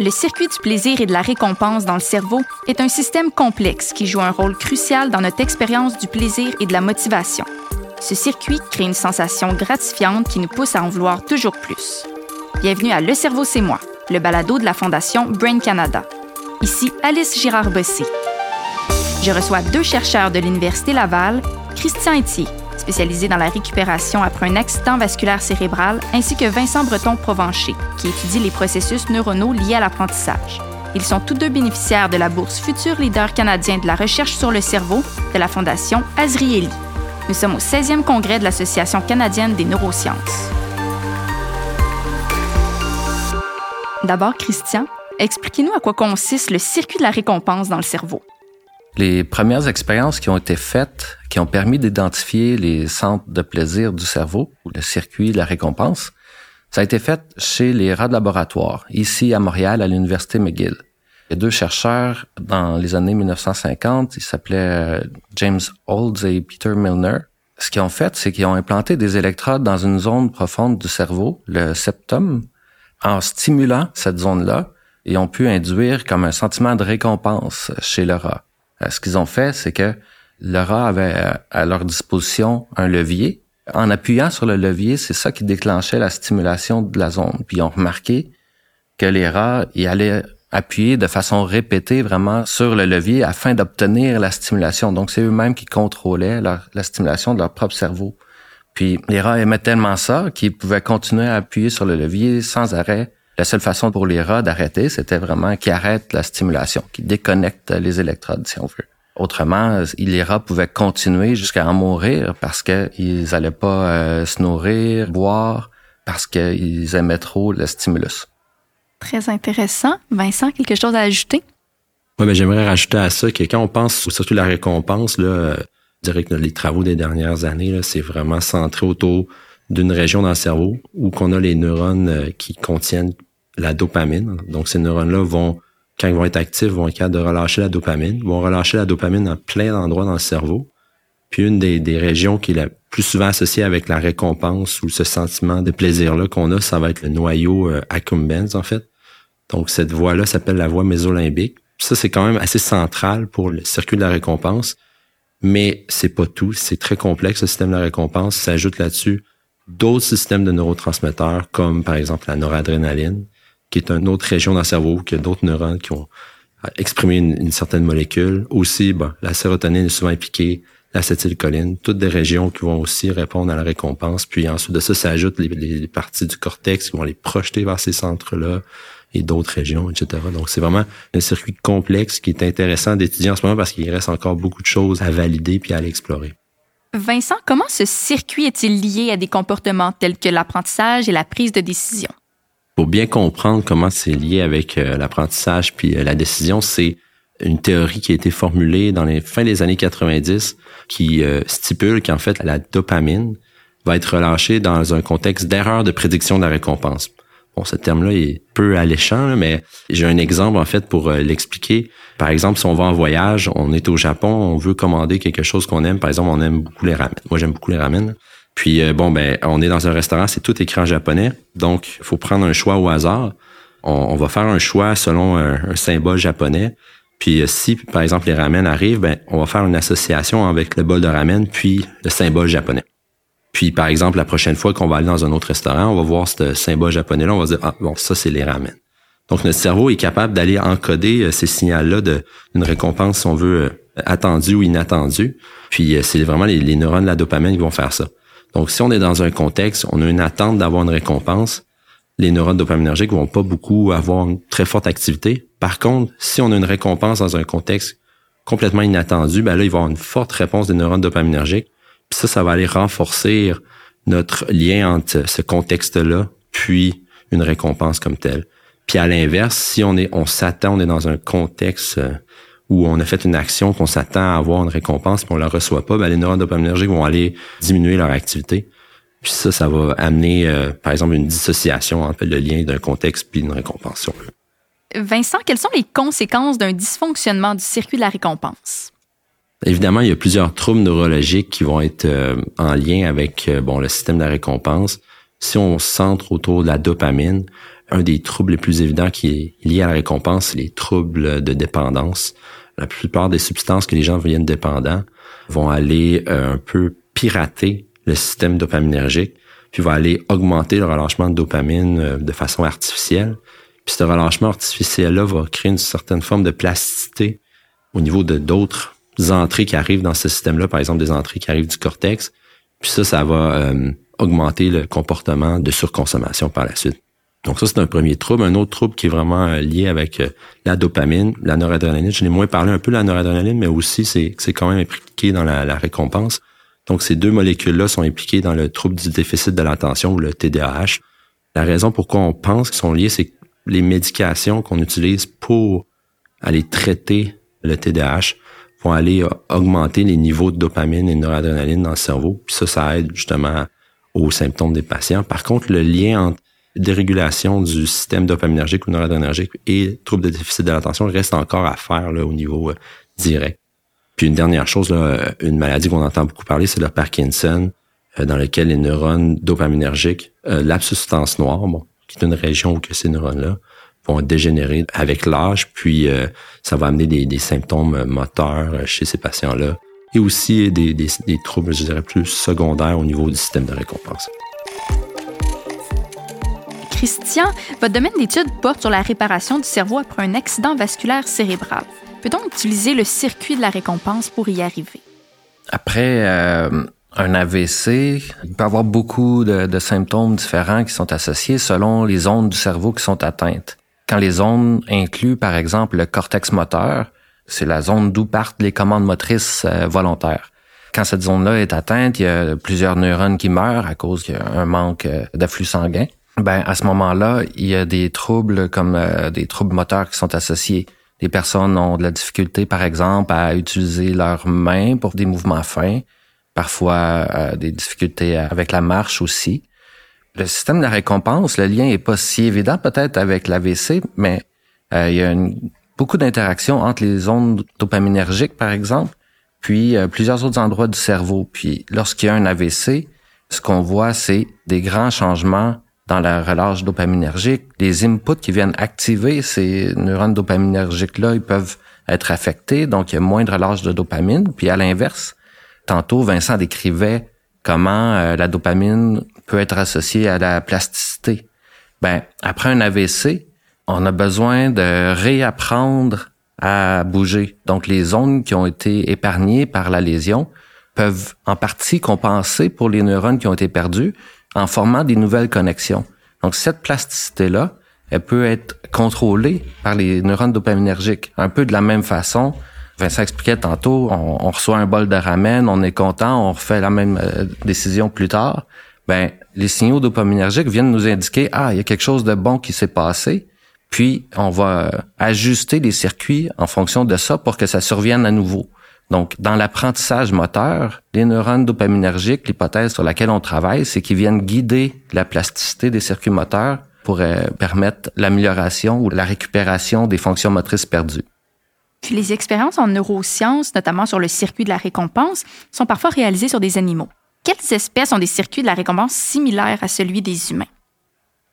Le circuit du plaisir et de la récompense dans le cerveau est un système complexe qui joue un rôle crucial dans notre expérience du plaisir et de la motivation. Ce circuit crée une sensation gratifiante qui nous pousse à en vouloir toujours plus. Bienvenue à Le cerveau, c'est moi, le balado de la Fondation Brain Canada. Ici Alice Girard-Bossé. Je reçois deux chercheurs de l'Université Laval, Christian Etier, spécialisé dans la récupération après un accident vasculaire cérébral, ainsi que Vincent Breton-Provencher, qui étudie les processus neuronaux liés à l'apprentissage. Ils sont tous deux bénéficiaires de la bourse Futur Leader canadien de la recherche sur le cerveau de la Fondation Azrieli. Nous sommes au 16e congrès de l'Association canadienne des neurosciences. D'abord, Christian, expliquez-nous à quoi consiste le circuit de la récompense dans le cerveau. Les premières expériences qui ont été faites, qui ont permis d'identifier les centres de plaisir du cerveau, ou le circuit de la récompense, ça a été fait chez les rats de laboratoire, ici à Montréal, à l'Université McGill. Il deux chercheurs dans les années 1950, ils s'appelaient euh, James Olds et Peter Milner. Ce qu'ils ont fait, c'est qu'ils ont implanté des électrodes dans une zone profonde du cerveau, le septum. En stimulant cette zone-là, ils ont pu induire comme un sentiment de récompense chez le rat. Euh, ce qu'ils ont fait, c'est que rat avait euh, à leur disposition un levier. En appuyant sur le levier, c'est ça qui déclenchait la stimulation de la zone. Puis ils ont remarqué que les rats y allaient appuyer de façon répétée vraiment sur le levier afin d'obtenir la stimulation. Donc c'est eux-mêmes qui contrôlaient la stimulation de leur propre cerveau. Puis les rats aimaient tellement ça qu'ils pouvaient continuer à appuyer sur le levier sans arrêt la seule façon pour les rats d'arrêter, c'était vraiment qu'ils arrêtent la stimulation, qu'ils déconnectent les électrodes, si on veut. Autrement, les rats pouvaient continuer jusqu'à en mourir parce qu'ils allaient pas euh, se nourrir, boire, parce qu'ils aimaient trop le stimulus. Très intéressant. Vincent, quelque chose à ajouter? Oui, mais j'aimerais rajouter à ça que quand on pense surtout la récompense, là, je dirais que les travaux des dernières années, c'est vraiment centré autour d'une région dans le cerveau où qu'on a les neurones euh, qui contiennent la dopamine. Donc, ces neurones-là vont, quand ils vont être actifs, vont être capables de relâcher la dopamine, vont relâcher la dopamine dans plein d'endroits dans le cerveau. Puis une des, des, régions qui est la plus souvent associée avec la récompense ou ce sentiment de plaisir-là qu'on a, ça va être le noyau euh, accumbens, en fait. Donc, cette voie-là s'appelle la voie mésolimbique. Ça, c'est quand même assez central pour le circuit de la récompense. Mais c'est pas tout. C'est très complexe, le système de la récompense. S'ajoute là-dessus d'autres systèmes de neurotransmetteurs, comme par exemple la noradrénaline, qui est une autre région dans le cerveau, qui a d'autres neurones qui ont exprimé une, certaine molécule. Aussi, bon, la sérotonine est souvent impliquée, l'acétylcholine, toutes des régions qui vont aussi répondre à la récompense. Puis ensuite de ça, ça ajoute les, les parties du cortex qui vont les projeter vers ces centres-là et d'autres régions, etc. Donc, c'est vraiment un circuit complexe qui est intéressant d'étudier en ce moment parce qu'il reste encore beaucoup de choses à valider puis à l'explorer. Vincent, comment ce circuit est-il lié à des comportements tels que l'apprentissage et la prise de décision? Pour bien comprendre comment c'est lié avec euh, l'apprentissage puis euh, la décision, c'est une théorie qui a été formulée dans les fins des années 90 qui euh, stipule qu'en fait la dopamine va être relâchée dans un contexte d'erreur de prédiction de la récompense. Bon, ce terme-là est peu alléchant, mais j'ai un exemple en fait pour l'expliquer. Par exemple, si on va en voyage, on est au Japon, on veut commander quelque chose qu'on aime. Par exemple, on aime beaucoup les ramen. Moi, j'aime beaucoup les ramen. Puis euh, bon, ben, on est dans un restaurant, c'est tout écrit en japonais, donc il faut prendre un choix au hasard. On, va faire un choix selon un, symbole japonais. Puis euh, si, par exemple, les ramen arrivent, ben, on va faire une association avec le bol de ramen puis le symbole japonais. Puis, par exemple, la prochaine fois qu'on va aller dans un autre restaurant, on va voir ce symbole japonais-là, on va dire, ah, bon, ça, c'est les ramen. Donc, notre cerveau est capable d'aller encoder euh, ces signaux-là d'une récompense, si on veut, attendue ou inattendue. Puis, c'est vraiment les, les neurones de la dopamine qui vont faire ça. Donc, si on est dans un contexte, on a une attente d'avoir une récompense, les neurones dopaminergiques vont pas beaucoup avoir une très forte activité. Par contre, si on a une récompense dans un contexte complètement inattendu, ben là, il va y avoir une forte réponse des neurones dopaminergiques. Puis ça, ça va aller renforcer notre lien entre ce contexte-là, puis une récompense comme telle. Puis à l'inverse, si on est, on s'attend, on est dans un contexte euh, où on a fait une action qu'on s'attend à avoir une récompense puis on la reçoit pas, ben les neurones dopaminergiques vont aller diminuer leur activité. Puis ça, ça va amener, euh, par exemple, une dissociation entre le lien d'un contexte puis une récompense. Vincent, quelles sont les conséquences d'un dysfonctionnement du circuit de la récompense? Évidemment, il y a plusieurs troubles neurologiques qui vont être euh, en lien avec euh, bon le système de la récompense. Si on centre autour de la dopamine, un des troubles les plus évidents qui est lié à la récompense, c'est les troubles de dépendance. La plupart des substances que les gens deviennent dépendants vont aller euh, un peu pirater le système dopaminergique, puis vont aller augmenter le relâchement de dopamine euh, de façon artificielle. Puis ce relâchement artificiel-là va créer une certaine forme de plasticité au niveau de d'autres entrées qui arrivent dans ce système-là, par exemple des entrées qui arrivent du cortex. Puis ça, ça va euh, augmenter le comportement de surconsommation par la suite. Donc ça, c'est un premier trouble. Un autre trouble qui est vraiment euh, lié avec euh, la dopamine, la noradrénaline. Je l'ai moins parlé un peu de la noradrénaline, mais aussi c'est, quand même impliqué dans la, récompense. Donc ces deux molécules-là sont impliquées dans le trouble du déficit de l'attention ou le TDAH. La raison pourquoi on pense qu'ils sont liés, c'est que les médications qu'on utilise pour aller traiter le TDAH vont aller euh, augmenter les niveaux de dopamine et de noradrénaline dans le cerveau. Puis ça, ça aide justement aux symptômes des patients. Par contre, le lien entre dérégulation du système dopaminergique ou noradrénergique et troubles de déficit de l'attention reste encore à faire là, au niveau euh, direct. Puis une dernière chose, une maladie qu'on entend beaucoup parler, c'est le Parkinson, euh, dans lequel les neurones dopaminergiques, la substance noire, qui est une région où ces neurones-là vont dégénérer avec l'âge, puis euh, ça va amener des, symptômes moteurs euh, chez ces patients-là et aussi des, des, troubles, je dirais, plus secondaires au niveau du système de récompense. Christian, votre domaine d'étude porte sur la réparation du cerveau après un accident vasculaire cérébral. Peut-on utiliser le circuit de la récompense pour y arriver? Après euh, un AVC, il peut y avoir beaucoup de, symptômes différents qui sont associés selon les zones du cerveau qui sont atteintes. Quand les zones incluent, par exemple, le cortex moteur, c'est la zone d'où partent les commandes motrices euh, volontaires. Quand cette zone-là est atteinte, il y a plusieurs neurones qui meurent à cause qu'il y a un manque euh, d'afflux sanguin. Ben, à ce moment-là, il y a des troubles comme euh, des troubles moteurs qui sont associés. Les personnes ont de la difficulté, par exemple, à utiliser leurs mains pour des mouvements fins, parfois des difficultés avec la marche aussi. Le système de la récompense, le lien est pas si évident peut-être avec l'AVC, mais euh, il y a beaucoup d'interactions entre les zones dopaminergiques, par exemple, puis euh, plusieurs autres endroits du cerveau. Puis lorsqu'il y a un AVC, ce qu'on voit, c'est des grands changements dans la relâche dopaminergique. Les inputs qui viennent activer ces neurones dopaminergiques-là, ils peuvent être affectés, donc il y a moins de relâche de dopamine. Puis à l'inverse, tantôt, Vincent décrivait comment euh, la dopamine peut être associée à la plasticité. Ben, après un AVC, on a besoin de réapprendre à bouger. Donc, les zones qui ont été épargnées par la lésion peuvent en partie compenser pour les neurones qui ont été perdus en formant des nouvelles connexions. Donc, cette plasticité-là, elle peut être contrôlée par les neurones dopaminergiques, un peu de la même façon Vincent expliquait tantôt, on, reçoit un bol de ramen, on est content, on refait la même euh, décision plus tard. Ben, les signaux dopaminergiques viennent nous indiquer ah, il y a quelque chose de bon qui s'est passé. Puis on va euh, ajuster les circuits en fonction de ça pour que ça survienne à nouveau. Donc, dans l'apprentissage moteur, les neurones dopaminergiques, l'hypothèse sur laquelle on travaille, c'est qu'ils viennent guider la plasticité des circuits moteurs pour euh, permettre l'amélioration ou la récupération des fonctions motrices perdues. Les expériences en neurosciences, notamment sur le circuit de la récompense, sont parfois réalisées sur des animaux. Quelles espèces ont des circuits de la récompense similaires à celui des humains?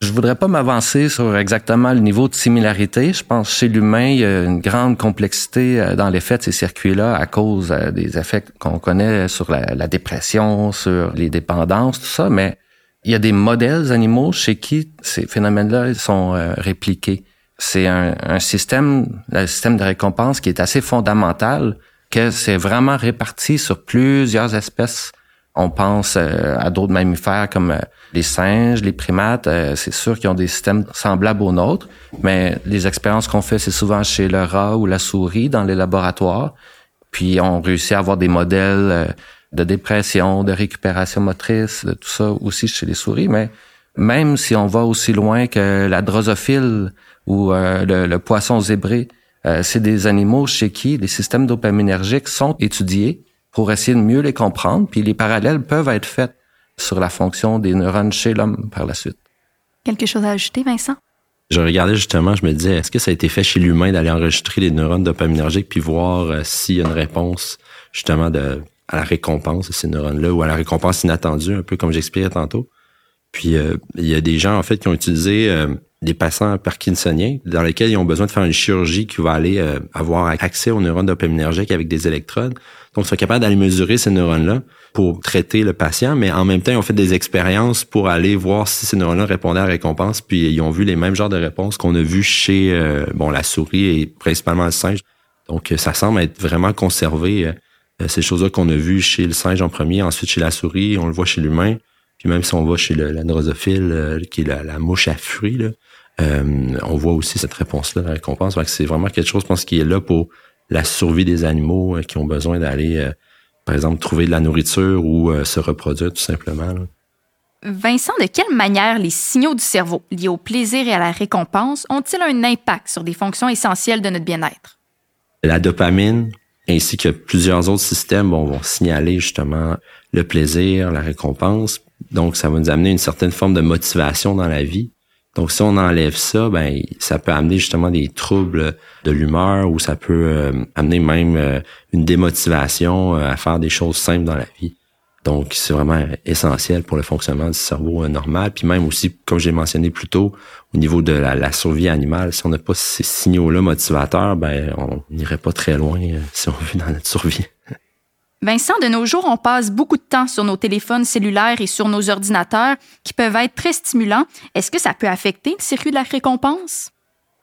Je voudrais pas m'avancer sur exactement le niveau de similarité. Je pense que chez l'humain, il y a une grande complexité euh, dans l'effet de ces circuits-là à cause euh, des effets qu'on connaît sur la, dépression, sur les dépendances, tout ça. Mais il y a des modèles animaux chez qui ces phénomènes-là sont euh, répliqués c'est un, système, le système de récompense qui est assez fondamental, que c'est vraiment réparti sur plusieurs espèces. On pense euh, à d'autres mammifères comme euh, les singes, les primates. Euh, c'est sûr qu'ils ont des systèmes semblables aux nôtres, mais les expériences qu'on fait, c'est souvent chez le rat ou la souris dans les laboratoires. Puis on réussit à avoir des modèles de dépression, de récupération motrice, de tout ça aussi chez les souris. Mais même si on va aussi loin que la drosophile ou euh, le, poisson zébré, euh, c'est des animaux chez qui les systèmes dopaminergiques sont étudiés pour essayer de mieux les comprendre, puis les parallèles peuvent être faits sur la fonction des neurones chez l'homme par la suite. Quelque chose à ajouter, Vincent? Je regardais justement, je me disais, est-ce que ça a été fait chez l'humain d'aller enregistrer les neurones dopaminergiques puis voir euh, s'il y a une réponse justement de, à la récompense de ces neurones-là ou à la récompense inattendue, un peu comme j'expliquais tantôt. Puis euh, il y a des gens en fait qui ont utilisé euh, des patients parkinsoniens dans lesquels ils ont besoin de faire une chirurgie qui va aller euh, avoir accès aux neurones dopaminergiques avec des électrodes. Donc, ils sont capables d'aller mesurer ces neurones-là pour traiter le patient, mais en même temps, ils ont fait des expériences pour aller voir si ces neurones-là répondaient à la récompense, puis ils ont vu les mêmes genres de réponses qu'on a vu chez bon la souris et principalement le singe. Donc, ça semble être vraiment conservé. ces choses-là qu'on a vues chez le singe en premier, ensuite chez la souris, on le voit chez l'humain. Puis même si on va chez le, la drosophile, qui est la, mouche à fruits, là, euh, on voit aussi cette réponse-là, la récompense. C'est vraiment quelque chose, je pense, qui est là pour la survie des animaux euh, qui ont besoin d'aller, euh, par exemple, trouver de la nourriture ou se reproduire tout simplement. Vincent, de quelle manière les signaux du cerveau liés au plaisir et à la récompense ont-ils un impact sur des fonctions essentielles de notre bien-être? La dopamine ainsi que plusieurs autres systèmes vont signaler justement le plaisir, la récompense. Donc, ça va nous amener une certaine forme de motivation dans la vie. Donc, si on enlève ça, ben ça peut amener justement des troubles de l'humeur ou ça peut euh, amener même euh, une démotivation euh, à faire des choses simples dans la vie. Donc, c'est vraiment essentiel pour le fonctionnement du cerveau normal. Puis même aussi, comme j'ai mentionné plus tôt, au niveau de la, survie animale, si on n'a pas ces signaux-là motivateurs, ben on n'irait pas très loin si on veut dans notre survie. Vincent, de nos jours, on passe beaucoup de temps sur nos téléphones cellulaires et sur nos ordinateurs qui peuvent être très stimulants. Est-ce que ça peut affecter le circuit de la récompense?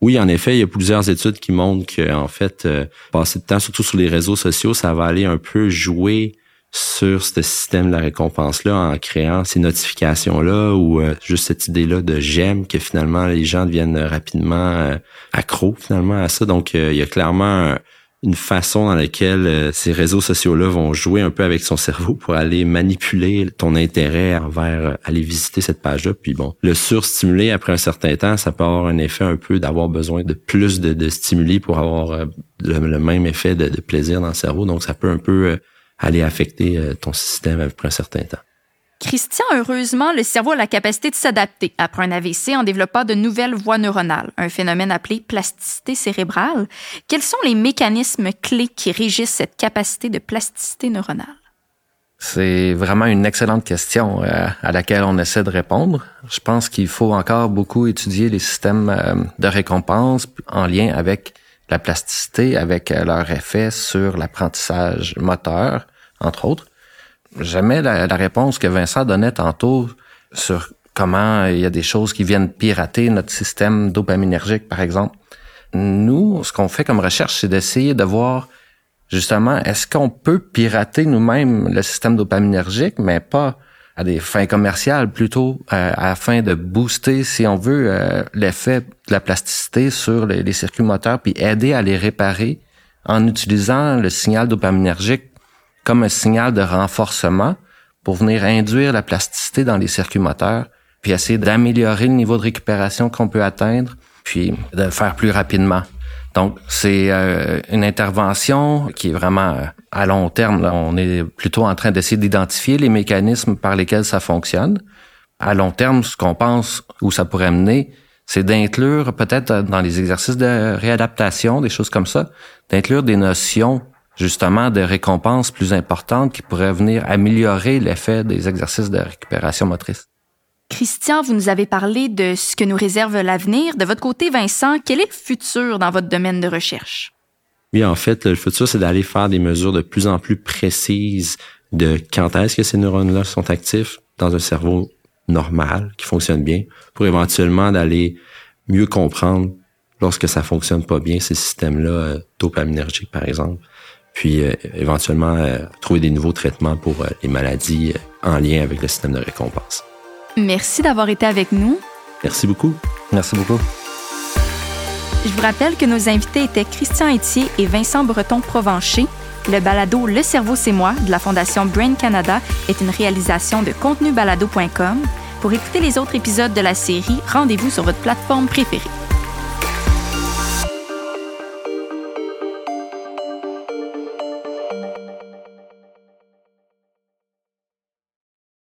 Oui, en effet, il y a plusieurs études qui montrent que, en fait, euh, passer de temps, surtout sur les réseaux sociaux, ça va aller un peu jouer sur ce système de la récompense-là en créant ces notifications-là ou euh, juste cette idée-là de j'aime que finalement les gens deviennent rapidement euh, accros finalement à ça. Donc, il y a clairement une façon dans laquelle euh, ces réseaux sociaux-là vont jouer un peu avec son cerveau pour aller manipuler ton intérêt envers euh, aller visiter cette page-là. Puis bon, le surstimuler après un certain temps, ça peut avoir un effet un peu d'avoir besoin de plus de, stimuli pour avoir euh, le, même effet de, plaisir dans le cerveau. Donc ça peut un peu aller affecter ton système après un certain temps. Christian, heureusement, le cerveau a la capacité de s'adapter après un AVC en développant de nouvelles voies neuronales, un phénomène appelé plasticité cérébrale. Quels sont les mécanismes clés qui régissent cette capacité de plasticité neuronale? C'est vraiment une excellente question euh, à laquelle on essaie de répondre. Je pense qu'il faut encore beaucoup étudier les systèmes euh, de récompense en lien avec la plasticité, avec euh, leur effet sur l'apprentissage moteur, entre autres. J'aimais la, la, réponse que Vincent donnait tantôt sur comment il y a des choses qui viennent pirater notre système dopaminergique, par exemple. Nous, ce qu'on fait comme recherche, c'est d'essayer de voir justement, est-ce qu'on peut pirater nous-mêmes le système dopaminergique, mais pas à des fins commerciales, plutôt euh, afin de booster, si on veut, euh, l'effet de la plasticité sur les, les circuits moteurs, puis aider à les réparer en utilisant le signal dopaminergique comme un signal de renforcement pour venir induire la plasticité dans les circuits moteurs, puis essayer d'améliorer le niveau de récupération qu'on peut atteindre, puis de faire plus rapidement. Donc, c'est euh, une intervention qui est vraiment euh, à long terme. On est plutôt en train d'essayer d'identifier les mécanismes par lesquels ça fonctionne. À long terme, ce qu'on pense où ça pourrait mener, c'est d'inclure peut-être dans les exercices de réadaptation, des choses comme ça, d'inclure des notions justement de récompenses plus importantes qui pourraient venir améliorer l'effet des exercices de récupération motrice. Christian, vous nous avez parlé de ce que nous réserve l'avenir. De votre côté, Vincent, quel est le futur dans votre domaine de recherche? Oui, en fait, le futur, c'est d'aller faire des mesures de plus en plus précises de quand est-ce que ces neurones-là sont actifs dans un cerveau normal, qui fonctionne bien, pour éventuellement d'aller mieux comprendre lorsque ça fonctionne pas bien, ces systèmes-là euh, dopaminergiques, par exemple, puis euh, éventuellement euh, trouver des nouveaux traitements pour euh, les maladies en lien avec le système de récompense. Merci d'avoir été avec nous. Merci beaucoup. Merci beaucoup. Je vous rappelle que nos invités étaient Christian Etier et Vincent Breton-Provencher. Le balado Le cerveau, c'est moi de la Fondation Brain Canada est une réalisation de contenubalado.com. Pour écouter les autres épisodes de la série, rendez-vous sur votre plateforme préférée.